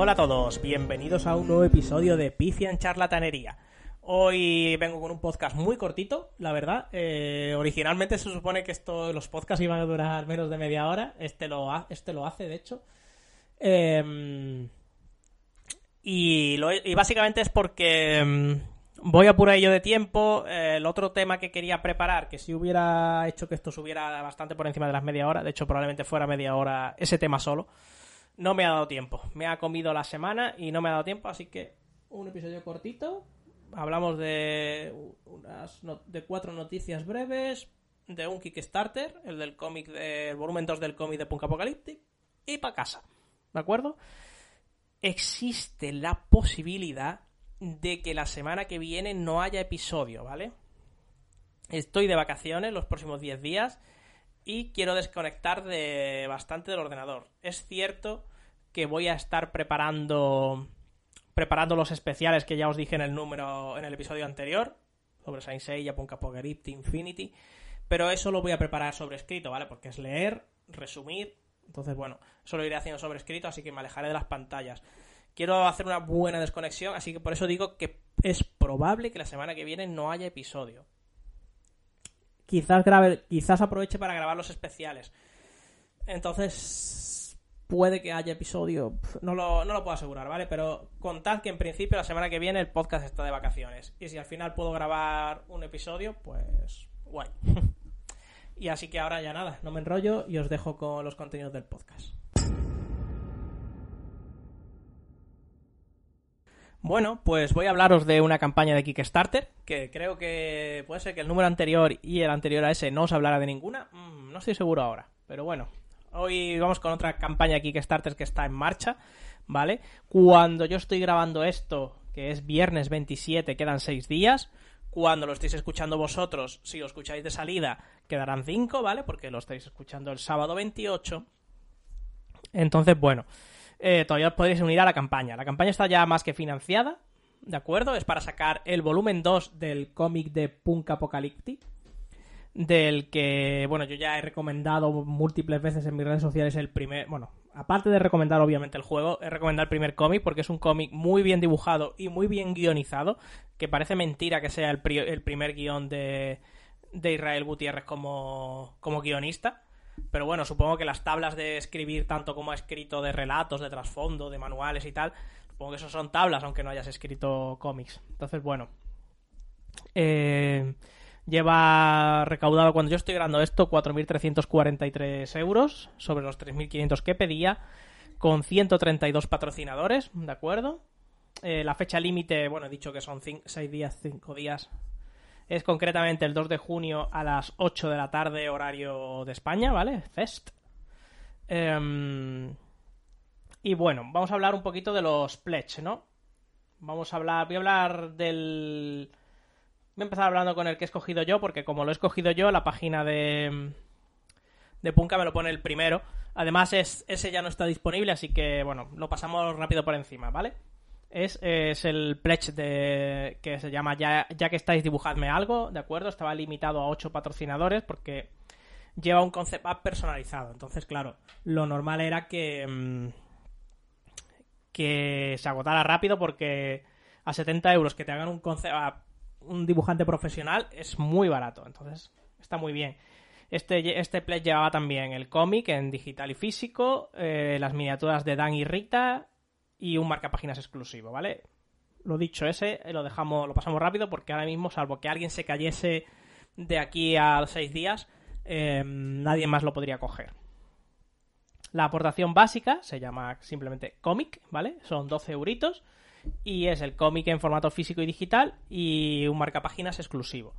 Hola a todos, bienvenidos a un nuevo episodio de Pifia en Charlatanería. Hoy vengo con un podcast muy cortito, la verdad. Eh, originalmente se supone que esto, los podcasts iban a durar menos de media hora. Este lo, ha- este lo hace, de hecho. Eh, y, lo- y básicamente es porque mm, voy a ello de tiempo. El otro tema que quería preparar, que si hubiera hecho que esto subiera bastante por encima de las media hora, de hecho probablemente fuera media hora ese tema solo, no me ha dado tiempo. Me ha comido la semana y no me ha dado tiempo, así que un episodio cortito. Hablamos de unas no- de cuatro noticias breves, de un Kickstarter, el del cómic del volumen 2 del cómic de Punk Apocalyptic y para casa. ¿De acuerdo? Existe la posibilidad de que la semana que viene no haya episodio, ¿vale? Estoy de vacaciones los próximos 10 días y quiero desconectar de bastante del ordenador. Es cierto que voy a estar preparando preparando los especiales que ya os dije en el número en el episodio anterior sobre Saint Seiya, Punk Apocalyptic, Infinity, pero eso lo voy a preparar sobre escrito, ¿vale? Porque es leer, resumir, entonces bueno, eso lo iré haciendo sobre escrito, así que me alejaré de las pantallas. Quiero hacer una buena desconexión, así que por eso digo que es probable que la semana que viene no haya episodio quizás grabe, quizás aproveche para grabar los especiales. Entonces, puede que haya episodio. No lo, no lo puedo asegurar, ¿vale? Pero contad que en principio la semana que viene el podcast está de vacaciones. Y si al final puedo grabar un episodio, pues guay. y así que ahora ya nada, no me enrollo y os dejo con los contenidos del podcast. Bueno, pues voy a hablaros de una campaña de Kickstarter, que creo que puede ser que el número anterior y el anterior a ese no os hablara de ninguna. Mm, no estoy seguro ahora, pero bueno. Hoy vamos con otra campaña de Kickstarter que está en marcha, ¿vale? Cuando yo estoy grabando esto, que es viernes 27, quedan 6 días. Cuando lo estéis escuchando vosotros, si lo escucháis de salida, quedarán 5, ¿vale? Porque lo estáis escuchando el sábado 28. Entonces, bueno, eh, todavía os podréis unir a la campaña. La campaña está ya más que financiada, ¿de acuerdo? Es para sacar el volumen 2 del cómic de Punk Apocalyptic, del que, bueno, yo ya he recomendado múltiples veces en mis redes sociales el primer, bueno, aparte de recomendar obviamente el juego, he recomendado el primer cómic porque es un cómic muy bien dibujado y muy bien guionizado, que parece mentira que sea el, pri- el primer guion de, de Israel Gutiérrez como, como guionista. Pero bueno, supongo que las tablas de escribir tanto como ha escrito de relatos, de trasfondo, de manuales y tal, supongo que eso son tablas, aunque no hayas escrito cómics. Entonces, bueno. Eh, lleva recaudado, cuando yo estoy grabando esto, 4.343 euros sobre los 3.500 que pedía, con 132 patrocinadores, ¿de acuerdo? Eh, la fecha límite, bueno, he dicho que son 6 días, 5 días, es concretamente el 2 de junio a las 8 de la tarde, horario de España, ¿vale? Fest. Em, y bueno, vamos a hablar un poquito de los pledge, ¿no? Vamos a hablar, voy a hablar del... Voy a empezar hablando con el que he escogido yo, porque como lo he escogido yo, la página de, de Punka me lo pone el primero. Además, es, ese ya no está disponible, así que, bueno, lo pasamos rápido por encima, ¿vale? Es, es el pledge de, que se llama ya, ya que estáis dibujadme algo, ¿de acuerdo? Estaba limitado a 8 patrocinadores porque lleva un concept art personalizado. Entonces, claro, lo normal era que, mm, que se agotara rápido porque a 70 euros que te hagan un concept art un dibujante profesional es muy barato. Entonces, está muy bien. Este, este pledge llevaba también el cómic en digital y físico, eh, las miniaturas de Dan y Rita y un marcapáginas exclusivo, ¿vale? Lo dicho, ese lo dejamos, lo pasamos rápido porque ahora mismo, salvo que alguien se cayese de aquí a seis días, eh, nadie más lo podría coger. La aportación básica se llama simplemente cómic, ¿vale? Son 12 euritos y es el cómic en formato físico y digital y un marcapáginas exclusivo.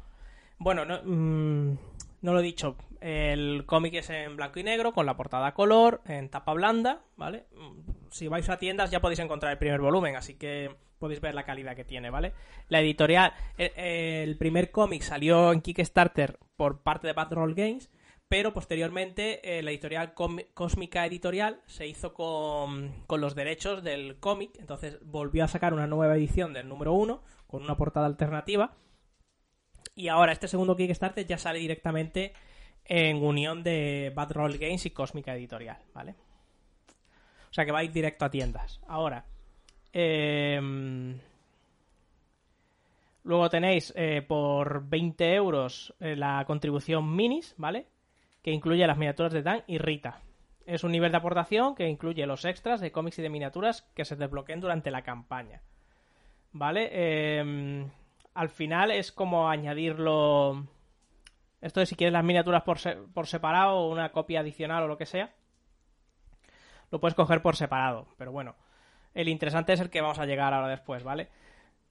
Bueno, no, mmm, no lo he dicho, el cómic es en blanco y negro, con la portada color, en tapa blanda, ¿vale? Si vais a tiendas ya podéis encontrar el primer volumen, así que podéis ver la calidad que tiene, ¿vale? La editorial, el, el primer cómic salió en Kickstarter por parte de Bad Roll Games, pero posteriormente eh, la editorial Cósmica Editorial se hizo con, con los derechos del cómic, entonces volvió a sacar una nueva edición del número 1 con una portada alternativa. Y ahora este segundo Kickstarter ya sale directamente en unión de Bad Roll Games y Cósmica Editorial, ¿vale? O sea que va a ir directo a tiendas. Ahora, em, luego tenéis eh, por 20 euros eh, la contribución minis, ¿vale? Que incluye las miniaturas de Dan y Rita. Es un nivel de aportación que incluye los extras de cómics y de miniaturas que se desbloqueen durante la campaña. ¿Vale? Em, al final es como añadirlo. Esto de si quieres las miniaturas por, por separado o una copia adicional o lo que sea. Lo puedes coger por separado. Pero bueno, el interesante es el que vamos a llegar ahora después, ¿vale?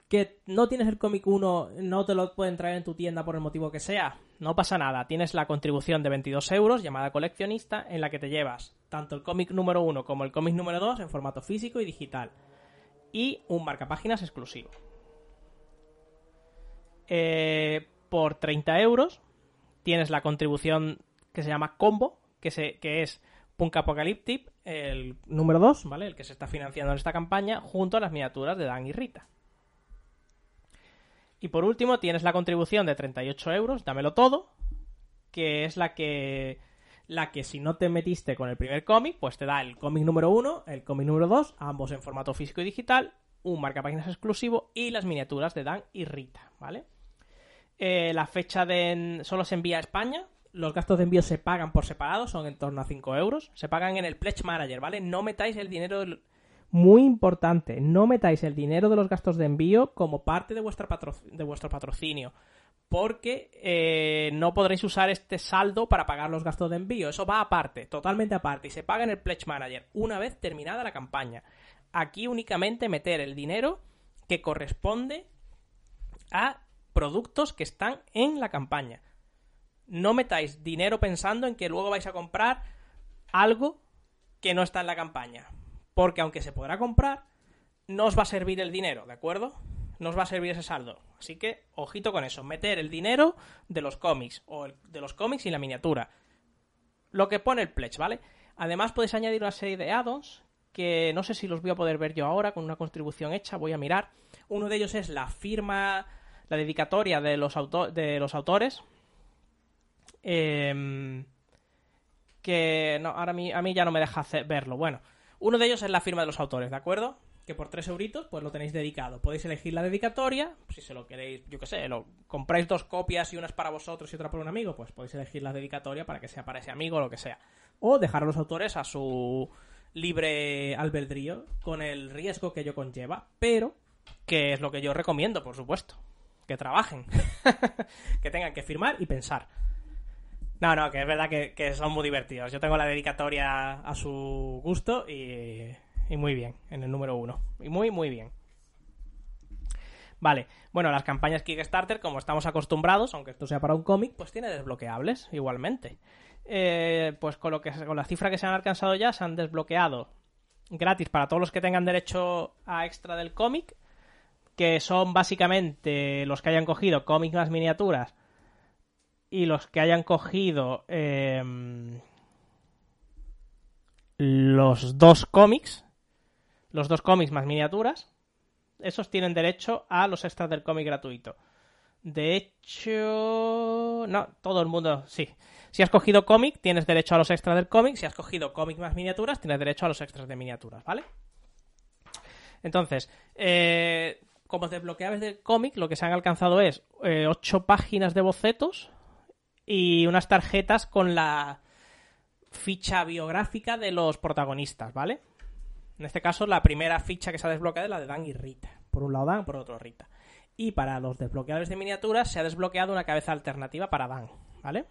Que no tienes el cómic 1, no te lo pueden traer en tu tienda por el motivo que sea. No pasa nada. Tienes la contribución de 22 euros llamada coleccionista en la que te llevas tanto el cómic número 1 como el cómic número 2 en formato físico y digital. Y un marcapáginas exclusivo. Eh, por 30 euros tienes la contribución que se llama Combo, que, que es Punk Apocalyptic, el número 2, ¿vale? El que se está financiando en esta campaña, junto a las miniaturas de Dan y Rita. Y por último tienes la contribución de 38 euros, dámelo todo, que es la que la que si no te metiste con el primer cómic, pues te da el cómic número 1, el cómic número 2, ambos en formato físico y digital, un marcapáginas exclusivo y las miniaturas de Dan y Rita, ¿vale? Eh, la fecha de solo se envía a España. Los gastos de envío se pagan por separado, son en torno a 5 euros. Se pagan en el Pledge Manager, ¿vale? No metáis el dinero. Muy importante, no metáis el dinero de los gastos de envío como parte de, vuestra de vuestro patrocinio. Porque eh, no podréis usar este saldo para pagar los gastos de envío. Eso va aparte, totalmente aparte. Y se paga en el Pledge Manager una vez terminada la campaña. Aquí únicamente meter el dinero que corresponde a productos que están en la campaña. No metáis dinero pensando en que luego vais a comprar algo que no está en la campaña. Porque aunque se podrá comprar, no os va a servir el dinero, ¿de acuerdo? No os va a servir ese saldo. Así que, ojito con eso. Meter el dinero de los cómics. O de los cómics y la miniatura. Lo que pone el pledge, ¿vale? Además podéis añadir una serie de addons que no sé si los voy a poder ver yo ahora con una contribución hecha. Voy a mirar. Uno de ellos es la firma la dedicatoria de los, de los autores. Em, que no, ahora a mí, a mí ya no me deja verlo. Bueno, uno de ellos es la firma de los autores, ¿de acuerdo? Que por 3 euritos, pues lo tenéis dedicado. Podéis elegir la dedicatoria, si se lo queréis, yo qué sé, lo, compráis dos copias y una es para vosotros y otra para un amigo, pues podéis elegir la dedicatoria para que sea para ese amigo o lo que sea. O dejar a los autores a su libre albedrío, con el riesgo que ello conlleva, pero que es lo que yo recomiendo, por supuesto que trabajen, que tengan que firmar y pensar. No, no, que es verdad que, son muy divertidos. Yo tengo la dedicatoria a su gusto y, muy bien, en el número uno. Y muy, muy bien. Vale, bueno, las campañas Kickstarter, como estamos acostumbrados, aunque esto sea para un cómic, pues tiene desbloqueables igualmente. Eh, pues con, lo que, con la cifra que se han alcanzado ya, se han desbloqueado gratis para todos los que tengan derecho a extra del cómic que son básicamente los que hayan cogido cómics más miniaturas y los que hayan cogido em, los dos cómics, los dos cómics más miniaturas, esos tienen derecho a los extras del cómic gratuito. De hecho, no, todo el mundo, sí. Si has cogido cómic, tienes derecho a los extras del cómic. Si has cogido cómic más miniaturas, tienes derecho a los extras de miniaturas, ¿vale? Entonces, eh, como desbloqueables del cómic, lo que se han alcanzado es eh, ocho páginas de bocetos y unas tarjetas con la ficha biográfica de los protagonistas, ¿vale? En este caso, la primera ficha que se ha desbloqueado es la de Dan y Rita. Por un lado Dan, por otro Rita. Y para los desbloqueadores de miniaturas se ha desbloqueado una cabeza alternativa para Dan, ¿vale?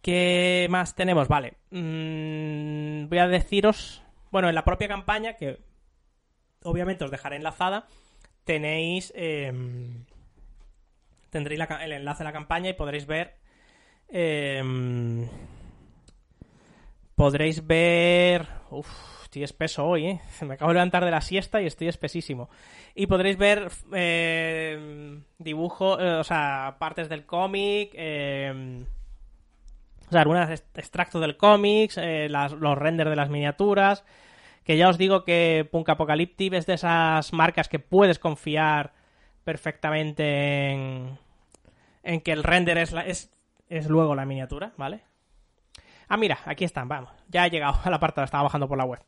¿Qué más tenemos? Vale. Mm, voy a deciros. Bueno, en la propia campaña, que obviamente os dejaré enlazada, tenéis... Em, tendréis el enlace a la campaña y podréis ver... Em, podréis ver... Uf, estoy espeso hoy, ¿eh? Me acabo de levantar de la siesta y estoy espesísimo. Y podréis ver eh, dibujos, o sea, partes del cómic, o sea, algunos extractos del cómic, eh, los renders de las miniaturas, que ya os digo que Punk Apocalyptic es de esas marcas que puedes confiar perfectamente en, en que el render es, es, es luego la miniatura, ¿vale? Ah, mira, aquí están, vamos. Ya he llegado a la parte, estaba bajando por la web.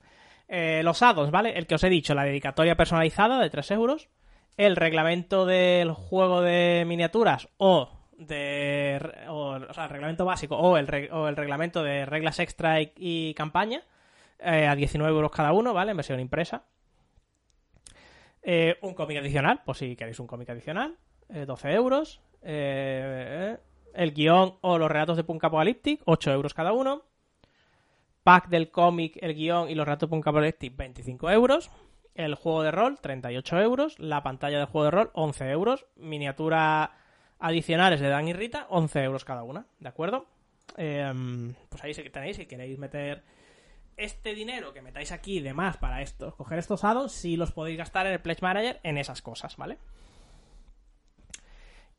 Eh, los addons, ¿vale? El que os he dicho, la dedicatoria personalizada de 3 euros. El reglamento del juego de miniaturas o de o, sea, el reglamento básico o el, o el reglamento de reglas extra y, campaña eh, a 19 euros cada uno, ¿vale? En versión impresa. Eh, un cómic adicional, por si queréis un cómic adicional, 12 euros. el guion o los relatos de Punk Apocalyptic, 8 euros cada uno. Pack del cómic, el guion y los relatos de Punk Apocalyptic, 25 euros. El juego de rol, 38 euros. La pantalla del juego de rol, 11 euros. Miniatura adicionales de Dan y Rita, 11 euros cada una, ¿de acuerdo? Em, pues ahí sí que tenéis, si queréis meter este dinero que metáis aquí de más para esto, coger estos addons, si los podéis gastar en el Pledge Manager en esas cosas, ¿vale?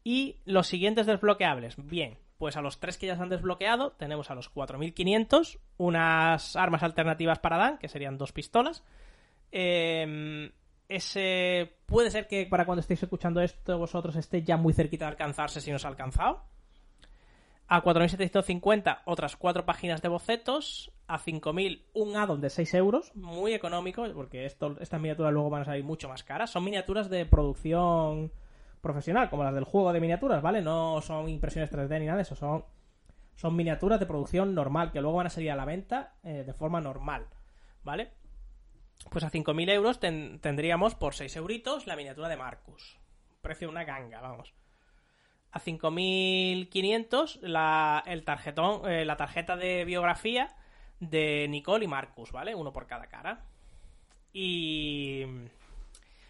Y los siguientes desbloqueables, bien, pues a los tres que ya se han desbloqueado, tenemos a los 4500, unas armas alternativas para Dan, que serían dos pistolas, eh, ese puede ser que para cuando estéis escuchando esto vosotros esté ya muy cerquita de alcanzarse si no os ha alcanzado. A 4.750 otras cuatro páginas de bocetos. A 5.000 un addon de 6 euros. Muy económico porque esto, estas miniaturas luego van a salir mucho más caras. Son miniaturas de producción profesional, como las del juego de miniaturas, ¿vale? No son impresiones 3D ni nada de eso. Son, son miniaturas de producción normal que luego van a salir a la venta eh, de forma normal, ¿vale? pues a 5.000 euros tendríamos por 6 euritos la miniatura de Marcus. Precio una ganga, vamos. A 5.500 la, el tarjetón, eh, la tarjeta de biografía de Nicole y Marcus, ¿vale? Uno por cada cara. Y,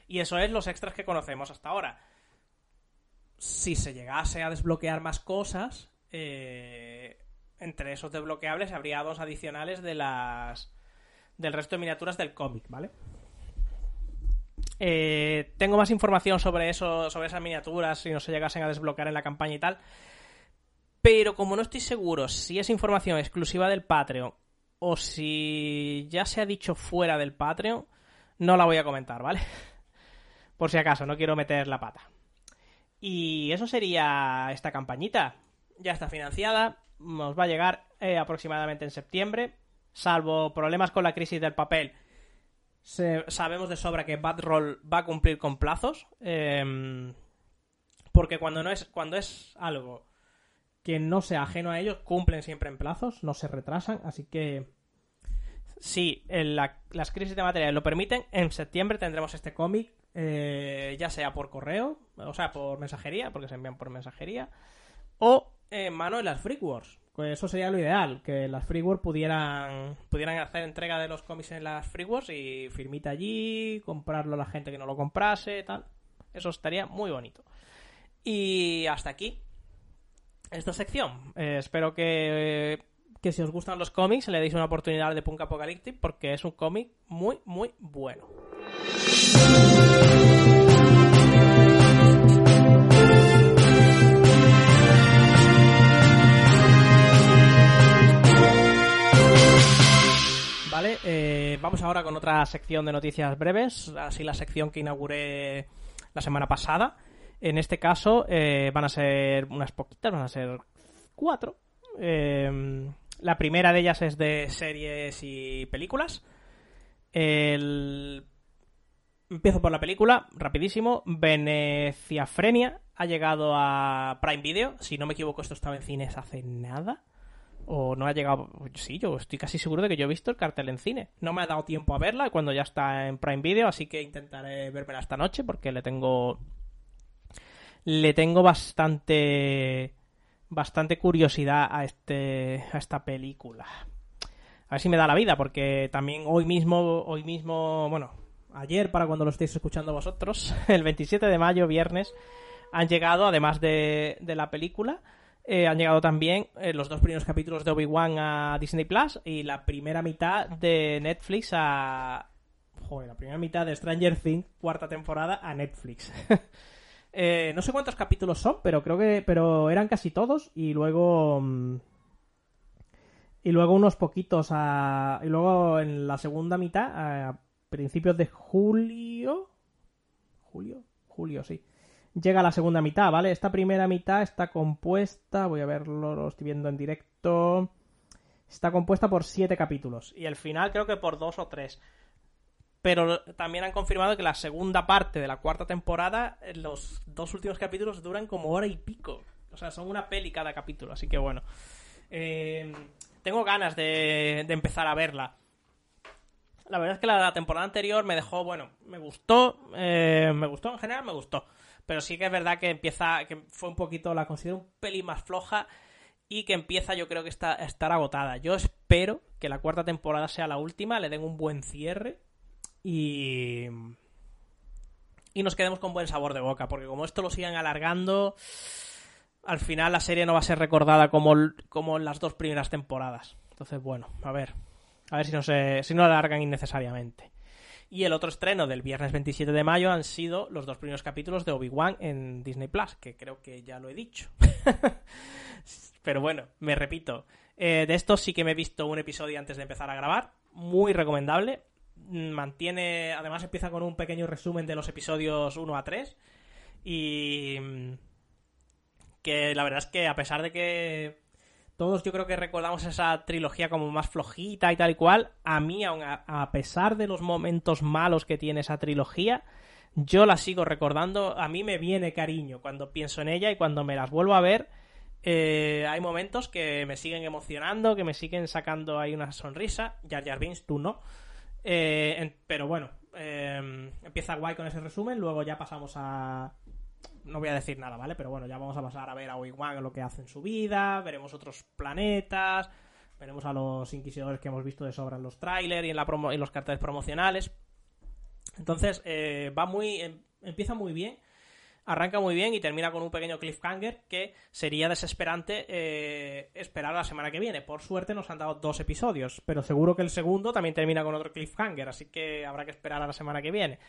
y eso es los extras que conocemos hasta ahora. Si se llegase a desbloquear más cosas, eh, entre esos desbloqueables habría dos adicionales de las del resto de miniaturas del cómic, ¿vale? Eh, tengo más información sobre eso, sobre esas miniaturas, si no se llegasen a desbloquear en la campaña y tal. Pero como no estoy seguro si es información exclusiva del Patreon o si ya se ha dicho fuera del Patreon, no la voy a comentar, ¿vale? Por si acaso, no quiero meter la pata. Y eso sería esta campañita. Ya está financiada, nos va a llegar eh, aproximadamente en septiembre salvo problemas con la crisis del papel, sabemos de sobra que Badroll va a cumplir con plazos. Em, porque cuando no es. Cuando es algo que no sea ajeno a ellos, cumplen siempre en plazos, no se retrasan. Así que. Si las crisis de materiales lo permiten, en septiembre tendremos este cómic, eh, ya sea por correo, o sea, por mensajería, porque se envían por mensajería, o en mano de las Freak Wars. Pues eso sería lo ideal, que las Freeware pudieran, pudieran hacer entrega de los cómics en las Freewares y firmita allí, comprarlo a la gente que no lo comprase, tal. Eso estaría muy bonito. Y hasta aquí esta sección. Eh, espero que, que si os gustan los cómics le deis una oportunidad de Punk Apocalyptic porque es un cómic muy, muy bueno. Eh, vamos ahora con otra sección de noticias breves, así la sección que inauguré la semana pasada. En este caso eh, van a ser unas poquitas, van a ser cuatro. Eh, la primera de ellas es de series y películas. El... Empiezo por la película, rapidísimo. Veneciafrenia ha llegado a Prime Video. Si no me equivoco, esto estaba en cines hace nada o no ha llegado. Sí, yo estoy casi seguro de que yo he visto el cartel en cine. No me ha dado tiempo a verla cuando ya está en Prime Video, así que intentaré verla esta noche porque le tengo. Le tengo bastante. Bastante curiosidad a, este, a esta película. A ver si me da la vida, porque también hoy mismo, hoy mismo, bueno, ayer para cuando lo estéis escuchando vosotros, el 27 de mayo, viernes, han llegado, además de, de la película, eh, han llegado también eh, los dos primeros capítulos de Obi-Wan a Disney Plus y la primera mitad de Netflix a. Joder, la primera mitad de Stranger Things, cuarta temporada, a Netflix. Eh, no sé cuántos capítulos son, pero creo que. Pero eran casi todos. Y luego. Mm, y luego unos poquitos a. Y luego en la segunda mitad, a principios de julio. ¿Julio? Julio, sí llega la segunda mitad, ¿vale? Esta primera mitad está compuesta, voy a verlo, lo estoy viendo en directo. está compuesta por siete capítulos y el final creo que por dos o tres. Pero también han confirmado que la segunda parte de la cuarta temporada, los dos últimos capítulos duran como hora y pico. O sea, son una peli cada capítulo, así que bueno. Eh, tengo ganas de, empezar a verla. La verdad es que la, temporada anterior me dejó, bueno, me gustó, eh, me gustó en general, me gustó. Pero sí que es verdad que empieza, que fue un poquito, la considero un pelín más floja y que empieza yo creo que está a estar agotada. Yo espero que la cuarta temporada sea la última, le den un buen cierre y... Y nos quedemos con buen sabor de boca, porque como esto lo sigan alargando, al final la serie no va a ser recordada como, como las dos primeras temporadas. Entonces, bueno, a ver. A ver si no, se, si no la alargan innecesariamente. Y el otro estreno del viernes 27 de mayo han sido los dos primeros capítulos de Obi-Wan en Disney Plus, que creo que ya lo he dicho. Pero bueno, me repito. Eh, de esto sí que me he visto un episodio antes de empezar a grabar. Muy recomendable. Mantiene. Además, empieza con un pequeño resumen de los episodios 1 a 3. Y que la verdad es que a pesar de que todos yo creo que recordamos esa trilogía como más flojita y tal y cual, a mí, aun a, pesar de los momentos malos que tiene esa trilogía, yo la sigo recordando, a mí me viene cariño cuando pienso en ella y cuando me las vuelvo a ver, eh, hay momentos que me siguen emocionando, que me siguen sacando ahí una sonrisa, Jar Jar tú no, eh, pero bueno, eh, empieza guay con ese resumen, luego ya pasamos a, no voy a decir nada, ¿vale? Pero bueno, ya vamos a pasar a ver a Obi-Wan lo que hace en su vida, veremos otros planetas, veremos a los inquisidores que hemos visto de sobra en los trailers y en, la en los carteles promocionales. Entonces, eh, va muy. Em, empieza muy bien, arranca muy bien y termina con un pequeño cliffhanger que sería desesperante eh, esperar la semana que viene. Por suerte nos han dado dos episodios, pero seguro que el segundo también termina con otro cliffhanger, así que habrá que esperar a la semana que viene.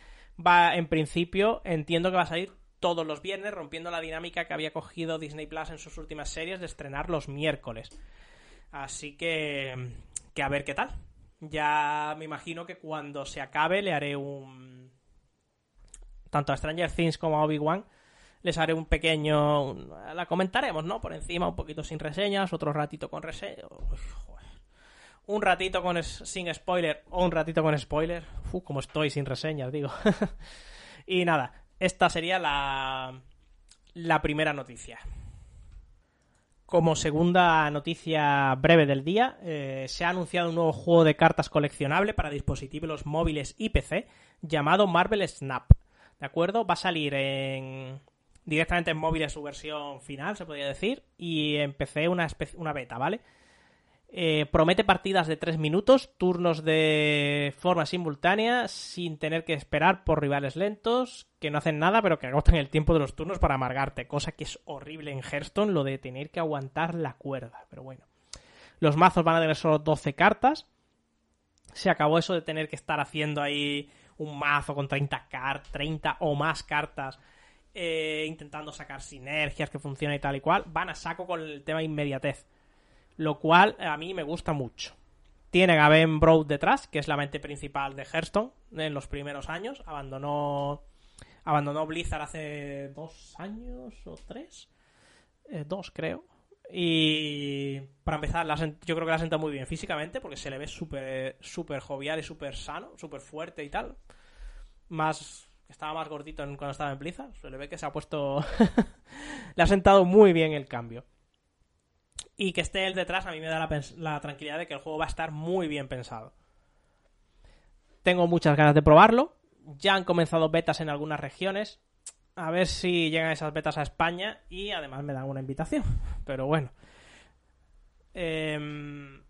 Va, en principio, entiendo que va a salir todos los viernes, rompiendo la dinámica que había cogido Disney Plus en sus últimas series de estrenar los miércoles. Así que, que a ver qué tal. Ya me imagino que cuando se acabe le haré un... Tanto a Stranger Things como a Obi-Wan les haré un pequeño... La comentaremos, ¿no? Por encima, un poquito sin reseñas, otro ratito con reseñas. Un ratito con sin spoiler o un ratito con spoiler. Uf, como estoy sin reseñas, digo. y nada, esta sería la, la primera noticia. Como segunda noticia breve del día, eh, se ha anunciado un nuevo juego de cartas coleccionable para dispositivos móviles y PC llamado Marvel Snap. ¿De acuerdo? Va a salir en directamente en móviles su versión final, se podría decir, y en PC una, una beta, ¿vale? Eh, promete partidas de 3 minutos, turnos de forma simultánea, sin tener que esperar por rivales lentos, que no hacen nada, pero que agotan el tiempo de los turnos para amargarte, cosa que es horrible en Hearthstone, lo de tener que aguantar la cuerda, pero bueno. Los mazos van a tener solo 12 cartas. Se acabó eso de tener que estar haciendo ahí un mazo con 30 cartas, 30 o más cartas, eh, intentando sacar sinergias que funcionen y tal y cual. Van a saco con el tema inmediatez lo cual a mí me gusta mucho. Tiene a Ben Broad detrás, que es la mente principal de Hearthstone en los primeros años. Abandonó, abandonó Blizzard hace dos años o tres. Eh, dos, creo. Y para empezar, yo creo que la senta muy bien físicamente, porque se le ve súper super jovial y súper sano, súper fuerte y tal. Más estaba más gordito cuando estaba en Blizzard. Se le ve que se ha puesto. le ha sentado muy bien el cambio y que esté él detrás a mí me da la, tranquilidad de que el juego va a estar muy bien pensado. Tengo muchas ganas de probarlo. Ya han comenzado betas en algunas regiones. A ver si llegan esas betas a España y además me dan una invitación. Pero bueno. Em,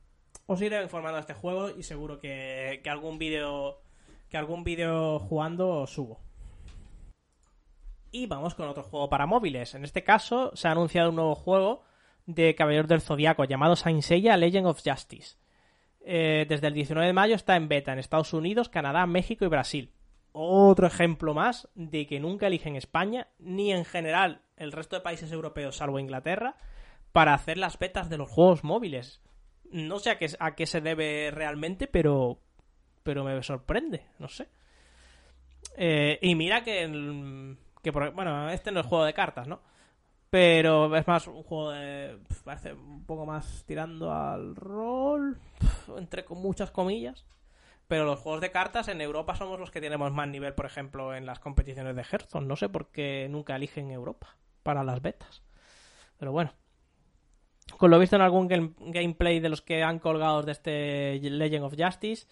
os iré informando de este juego y seguro que, que algún vídeo que algún vídeo jugando subo. Y vamos con otro juego para móviles. En este caso se ha anunciado un nuevo juego de Caballeros del Zodiaco llamado Saint Seiya Legend of Justice. Eh, desde el 19 de mayo está en beta en Estados Unidos, Canadá, México y Brasil. Otro ejemplo más de que nunca eligen España, ni en general el resto de países europeos, salvo Inglaterra, para hacer las betas de los juegos móviles. No sé a qué, a qué se debe realmente, pero, pero me sorprende, no sé. Eh, y mira que, que, bueno, este no es juego de cartas, ¿no? Pero es más un juego de. Parece un poco más tirando al rol. Entre con muchas comillas. Pero los juegos de cartas en Europa somos los que tenemos más nivel, por ejemplo, en las competiciones de Hearthstone. No sé por qué nunca eligen Europa para las betas. Pero bueno. Con lo visto en algún gameplay de los que han colgado de este Legend of Justice,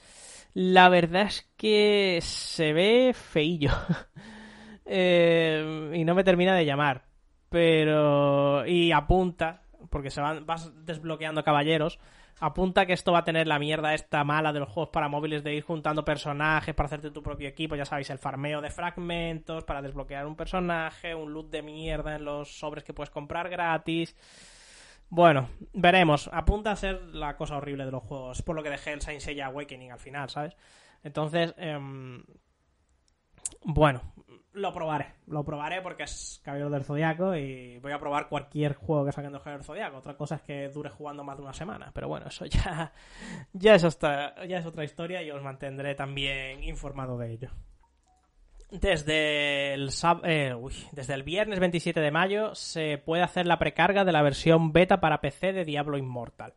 la verdad es que se ve feillo. Eh, y no me termina de llamar. Pero. Y apunta, porque se van, vas desbloqueando caballeros apunta que esto va a tener la mierda esta mala de los juegos para móviles de ir juntando personajes para hacerte tu propio equipo, ya sabéis, el farmeo de fragmentos para desbloquear un personaje, un loot de mierda en los sobres que puedes comprar gratis. Bueno, veremos. Apunta a ser la cosa horrible de los juegos. Por lo que dejé el Saint Seiya Awakening al final, ¿sabes? Entonces, em, bueno, lo probaré. Lo probaré porque es Caballero del Zodiaco y voy a probar cualquier juego que saquen de Caballero del Zodiaco. Otra cosa es que dure jugando más de una semana. Pero bueno, eso ya, ya, es, otra, ya es otra historia y os mantendré también informado de ello. Desde el, eh, desde el viernes 27 de mayo se puede hacer la precarga de la versión beta para PC de Diablo Immortal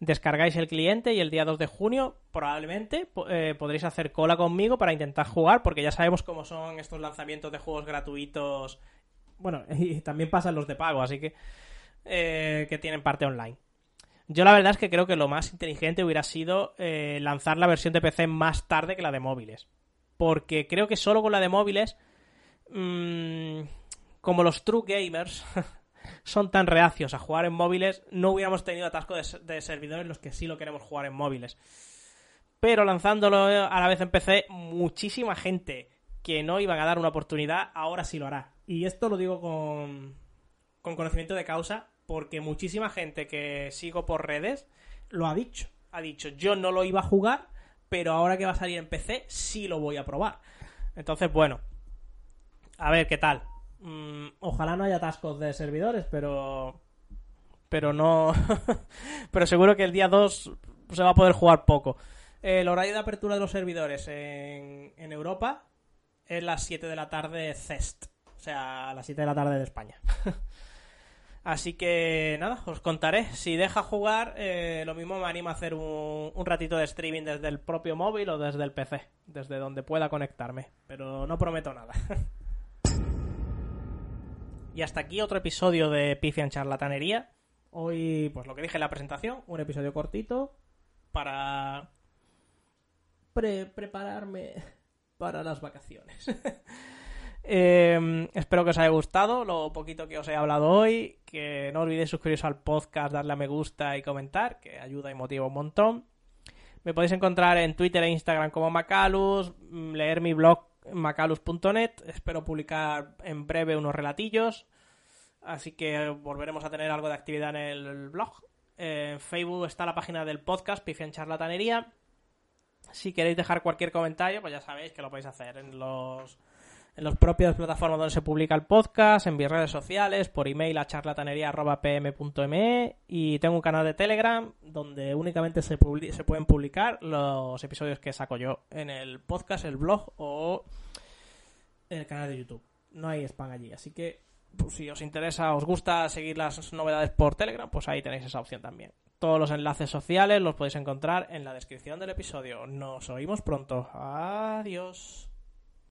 descargáis el cliente y el día 2 de junio probablemente eh, podréis hacer cola conmigo para intentar jugar, porque ya sabemos cómo son estos lanzamientos de juegos gratuitos. Bueno, y también pasan los de pago, así que eh, que tienen parte online. Yo la verdad es que creo que lo más inteligente hubiera sido eh, lanzar la versión de PC más tarde que la de móviles. Porque creo que solo con la de móviles, mmm, como los true gamers, son tan reacios a jugar en móviles, no hubiéramos tenido atasco de, servidores los que sí lo queremos jugar en móviles. Pero lanzándolo a la vez en PC, muchísima gente que no iban a dar una oportunidad, ahora sí lo hará. Y esto lo digo con, con conocimiento de causa, porque muchísima gente que sigo por redes lo ha dicho. Ha dicho, yo no lo iba a jugar, pero ahora que va a salir en PC, sí lo voy a probar. Entonces, bueno, a ver qué tal. Mm, ojalá no haya atascos de servidores, pero. Pero no. pero seguro que el día 2 se va a poder jugar poco. El horario de apertura de los servidores en, Europa es las 7 de la tarde CEST. O sea, las 7 de la tarde de España. Así que nada, os contaré. Si deja jugar, eh, lo mismo me anima a hacer un, un, ratito de streaming desde el propio móvil o desde el PC, desde donde pueda conectarme. Pero no prometo nada. Y hasta aquí otro episodio de Pifian Charlatanería. Hoy, pues lo que dije en la presentación, un episodio cortito para prepararme para las vacaciones. Em, espero que os haya gustado lo poquito que os he hablado hoy. Que no olvidéis suscribiros al podcast, darle a me gusta y comentar, que ayuda y motiva un montón. Me podéis encontrar en Twitter e Instagram como Macalus, leer mi blog macalus.net. Espero publicar en breve unos relatillos. Así que volveremos a tener algo de actividad en el blog. En Facebook está la página del podcast, Pifian Charlatanería. Si queréis dejar cualquier comentario, pues ya sabéis que lo podéis hacer en los en las propias plataformas donde se publica el podcast, en mis redes sociales, por email a charlatanería.pm.me y tengo un canal de Telegram donde únicamente se, se pueden publicar los episodios que saco yo en el podcast, el blog o el canal de YouTube. No hay spam allí, así que pues, si os interesa, os gusta seguir las novedades por Telegram, pues ahí tenéis esa opción también. Todos los enlaces sociales los podéis encontrar en la descripción del episodio. Nos oímos pronto. Adiós.